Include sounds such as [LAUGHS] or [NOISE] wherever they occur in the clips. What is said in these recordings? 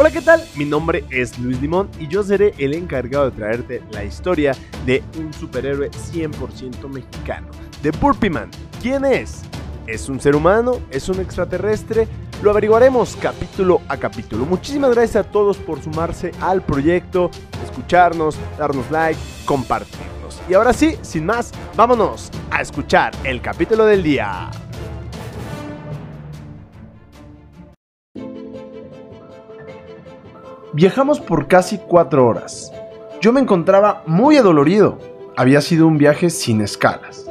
Hola, ¿qué tal? Mi nombre es Luis Limón y yo seré el encargado de traerte la historia de un superhéroe 100% mexicano, de Burpee Man. ¿Quién es? ¿Es un ser humano? ¿Es un extraterrestre? Lo averiguaremos capítulo a capítulo. Muchísimas gracias a todos por sumarse al proyecto, escucharnos, darnos like, compartirnos. Y ahora sí, sin más, vámonos a escuchar el capítulo del día. Viajamos por casi cuatro horas. Yo me encontraba muy adolorido. Había sido un viaje sin escalas.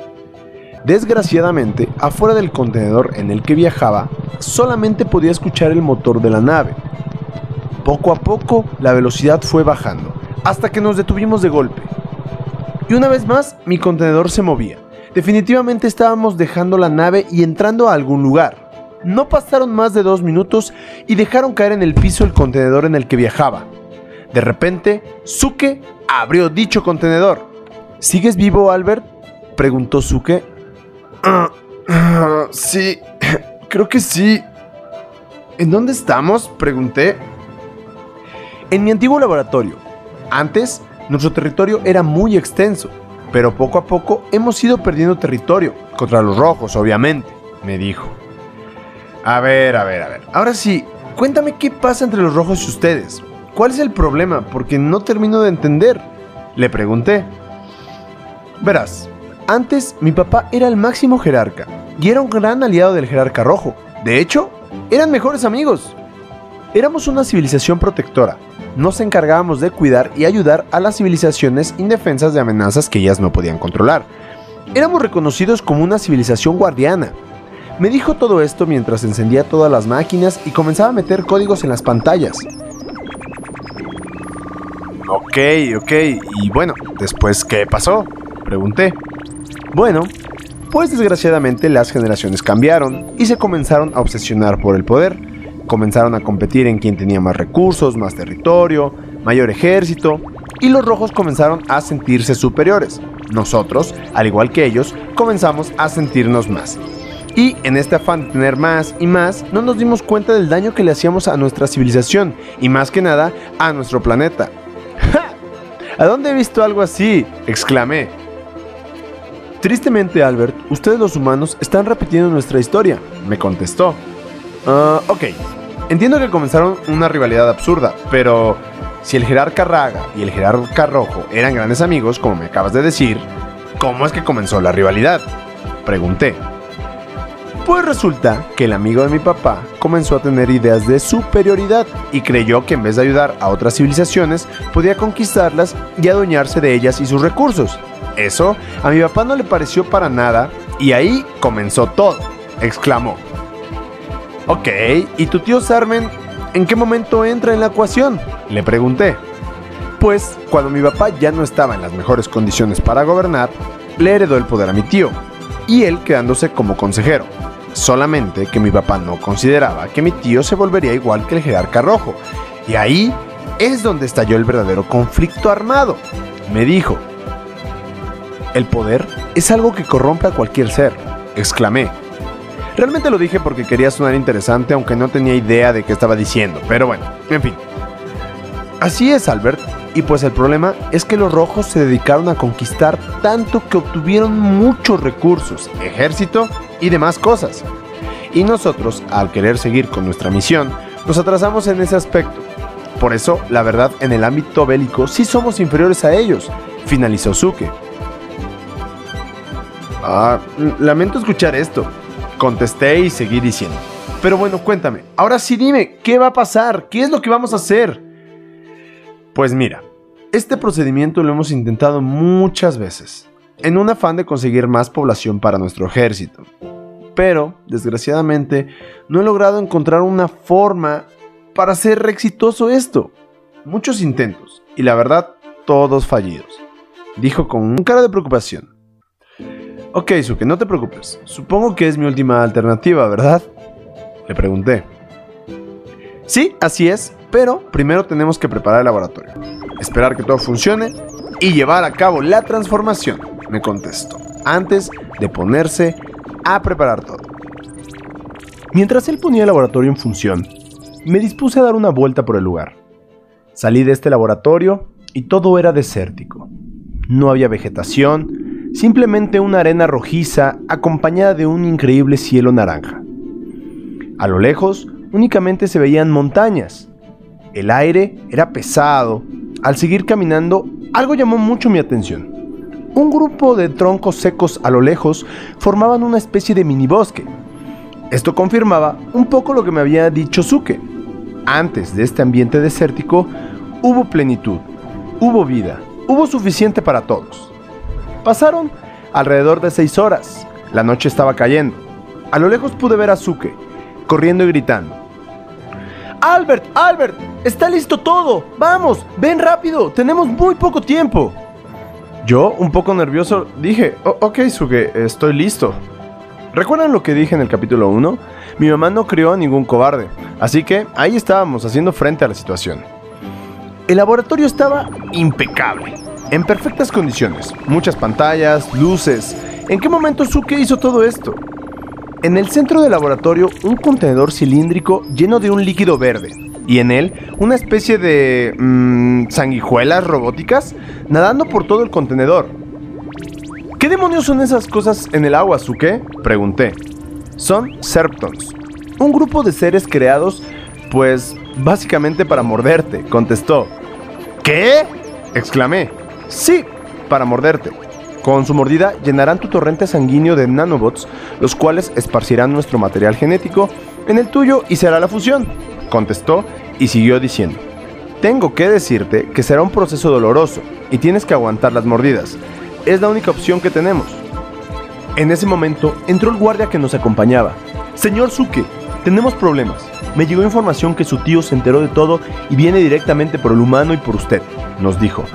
Desgraciadamente, afuera del contenedor en el que viajaba, solamente podía escuchar el motor de la nave. Poco a poco, la velocidad fue bajando, hasta que nos detuvimos de golpe. Y una vez más, mi contenedor se movía. Definitivamente estábamos dejando la nave y entrando a algún lugar. No pasaron más de dos minutos y dejaron caer en el piso el contenedor en el que viajaba. De repente, Suke abrió dicho contenedor. ¿Sigues vivo, Albert? preguntó Suke. Ah, ah, sí, [COUGHS] creo que sí. ¿En dónde estamos? pregunté. En mi antiguo laboratorio. Antes, nuestro territorio era muy extenso, pero poco a poco hemos ido perdiendo territorio, contra los rojos, obviamente, me dijo. A ver, a ver, a ver. Ahora sí, cuéntame qué pasa entre los rojos y ustedes. ¿Cuál es el problema? Porque no termino de entender. Le pregunté. Verás, antes mi papá era el máximo jerarca y era un gran aliado del jerarca rojo. De hecho, eran mejores amigos. Éramos una civilización protectora. Nos encargábamos de cuidar y ayudar a las civilizaciones indefensas de amenazas que ellas no podían controlar. Éramos reconocidos como una civilización guardiana, me dijo todo esto mientras encendía todas las máquinas y comenzaba a meter códigos en las pantallas. Ok, ok, y bueno, después, ¿qué pasó? Pregunté. Bueno, pues desgraciadamente las generaciones cambiaron y se comenzaron a obsesionar por el poder. Comenzaron a competir en quién tenía más recursos, más territorio, mayor ejército, y los rojos comenzaron a sentirse superiores. Nosotros, al igual que ellos, comenzamos a sentirnos más. Y en este afán de tener más y más, no nos dimos cuenta del daño que le hacíamos a nuestra civilización y más que nada a nuestro planeta. [LAUGHS] ¿A dónde he visto algo así? exclamé. Tristemente, Albert, ustedes los humanos están repitiendo nuestra historia, me contestó. Ah, ok, entiendo que comenzaron una rivalidad absurda, pero si el jerarca Raga y el jerarca Rojo eran grandes amigos, como me acabas de decir, ¿cómo es que comenzó la rivalidad? Pregunté. Pues resulta que el amigo de mi papá comenzó a tener ideas de superioridad y creyó que en vez de ayudar a otras civilizaciones, podía conquistarlas y adueñarse de ellas y sus recursos. Eso a mi papá no le pareció para nada y ahí comenzó todo, exclamó. Ok, ¿y tu tío Sarmen en qué momento entra en la ecuación? Le pregunté. Pues cuando mi papá ya no estaba en las mejores condiciones para gobernar, le heredó el poder a mi tío, y él quedándose como consejero solamente que mi papá no consideraba que mi tío se volvería igual que el jerarca rojo. Y ahí es donde estalló el verdadero conflicto armado. Me dijo, el poder es algo que corrompe a cualquier ser, exclamé. Realmente lo dije porque quería sonar interesante aunque no tenía idea de qué estaba diciendo, pero bueno, en fin. Así es, Albert, y pues el problema es que los rojos se dedicaron a conquistar tanto que obtuvieron muchos recursos, ejército y demás cosas. Y nosotros, al querer seguir con nuestra misión, nos atrasamos en ese aspecto. Por eso, la verdad, en el ámbito bélico sí somos inferiores a ellos, finalizó Suke. Ah, lamento escuchar esto, contesté y seguí diciendo. Pero bueno, cuéntame, ahora sí dime, ¿qué va a pasar? ¿Qué es lo que vamos a hacer? Pues mira, este procedimiento lo hemos intentado muchas veces, en un afán de conseguir más población para nuestro ejército. Pero, desgraciadamente, no he logrado encontrar una forma para hacer exitoso esto. Muchos intentos, y la verdad, todos fallidos, dijo con un cara de preocupación. Ok, Suke, no te preocupes. Supongo que es mi última alternativa, ¿verdad? Le pregunté. Sí, así es, pero primero tenemos que preparar el laboratorio, esperar que todo funcione y llevar a cabo la transformación, me contestó, antes de ponerse a preparar todo. Mientras él ponía el laboratorio en función, me dispuse a dar una vuelta por el lugar. Salí de este laboratorio y todo era desértico. No había vegetación, simplemente una arena rojiza acompañada de un increíble cielo naranja. A lo lejos únicamente se veían montañas. El aire era pesado. Al seguir caminando, algo llamó mucho mi atención. Un grupo de troncos secos a lo lejos formaban una especie de mini bosque. Esto confirmaba un poco lo que me había dicho Suke. Antes de este ambiente desértico, hubo plenitud, hubo vida, hubo suficiente para todos. Pasaron alrededor de seis horas. La noche estaba cayendo. A lo lejos pude ver a Suke, corriendo y gritando. Albert, Albert, está listo todo. Vamos, ven rápido, tenemos muy poco tiempo. Yo, un poco nervioso, dije, ok, Suke, estoy listo. ¿Recuerdan lo que dije en el capítulo 1? Mi mamá no crió a ningún cobarde, así que ahí estábamos haciendo frente a la situación. El laboratorio estaba impecable, en perfectas condiciones, muchas pantallas, luces. ¿En qué momento Suke hizo todo esto? En el centro del laboratorio, un contenedor cilíndrico lleno de un líquido verde, y en él una especie de mmm, sanguijuelas robóticas nadando por todo el contenedor. ¿Qué demonios son esas cosas en el agua, Suke? Pregunté. Son Serptons, un grupo de seres creados, pues, básicamente para morderte, contestó. ¿Qué? exclamé. Sí, para morderte. Con su mordida llenarán tu torrente sanguíneo de nanobots, los cuales esparcirán nuestro material genético en el tuyo y será la fusión, contestó y siguió diciendo. Tengo que decirte que será un proceso doloroso y tienes que aguantar las mordidas es la única opción que tenemos. En ese momento entró el guardia que nos acompañaba. Señor Suke, tenemos problemas. Me llegó información que su tío se enteró de todo y viene directamente por el humano y por usted, nos dijo.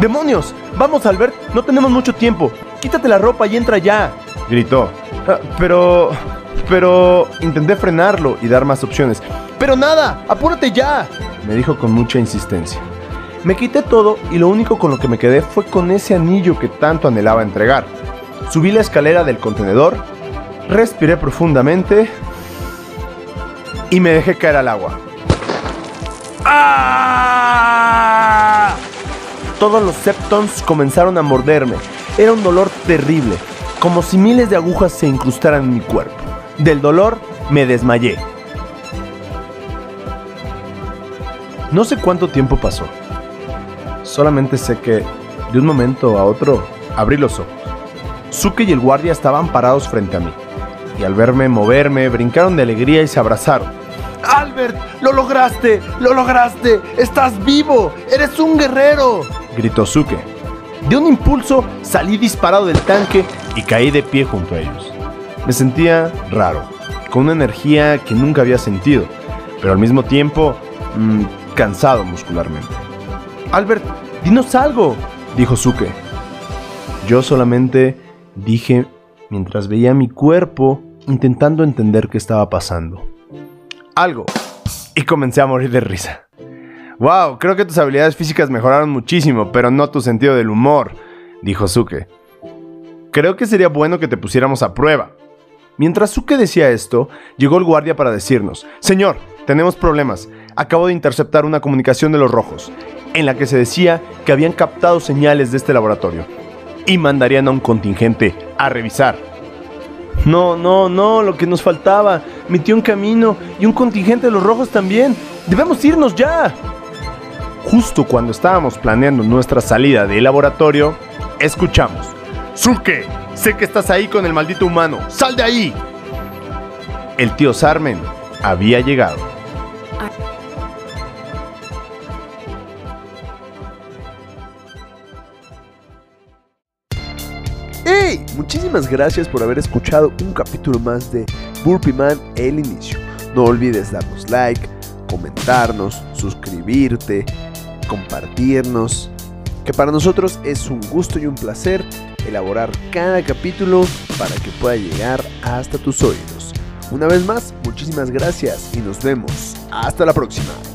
¡Demonios! Vamos, Albert, no tenemos mucho tiempo. Quítate la ropa y entra ya, gritó. Ah, pero... Pero... Intenté frenarlo y dar más opciones. Pero nada, apúrate ya, me dijo con mucha insistencia. Me quité todo y lo único con lo que me quedé fue con ese anillo que tanto anhelaba entregar. Subí la escalera del contenedor, respiré profundamente y me dejé caer al agua. ¡Ah! Todos los septons comenzaron a morderme. Era un dolor terrible, como si miles de agujas se incrustaran en mi cuerpo. Del dolor me desmayé. No sé cuánto tiempo pasó. Solamente sé que, de un momento a otro, abrí los ojos. Suke y el guardia estaban parados frente a mí. Y al verme moverme, brincaron de alegría y se abrazaron. ¡Albert! ¡Lo lograste! ¡Lo lograste! ¡Estás vivo! ¡Eres un guerrero! gritó Suke. De un impulso salí disparado del tanque y caí de pie junto a ellos. Me sentía raro, con una energía que nunca había sentido, pero al mismo tiempo mmm, cansado muscularmente. Albert, Dinos algo, dijo Suke. Yo solamente dije mientras veía mi cuerpo intentando entender qué estaba pasando. Algo. Y comencé a morir de risa. Wow, creo que tus habilidades físicas mejoraron muchísimo, pero no tu sentido del humor, dijo Suke. Creo que sería bueno que te pusiéramos a prueba. Mientras Suke decía esto, llegó el guardia para decirnos, Señor, tenemos problemas. Acabo de interceptar una comunicación de los rojos en la que se decía que habían captado señales de este laboratorio y mandarían a un contingente a revisar. No, no, no, lo que nos faltaba. Tío en camino y un contingente de los rojos también. Debemos irnos ya. Justo cuando estábamos planeando nuestra salida del laboratorio, escuchamos. Suke, sé que estás ahí con el maldito humano. ¡Sal de ahí! El tío Sarmen había llegado. Muchísimas gracias por haber escuchado un capítulo más de Burpee Man El Inicio. No olvides darnos like, comentarnos, suscribirte, compartirnos, que para nosotros es un gusto y un placer elaborar cada capítulo para que pueda llegar hasta tus oídos. Una vez más, muchísimas gracias y nos vemos. Hasta la próxima.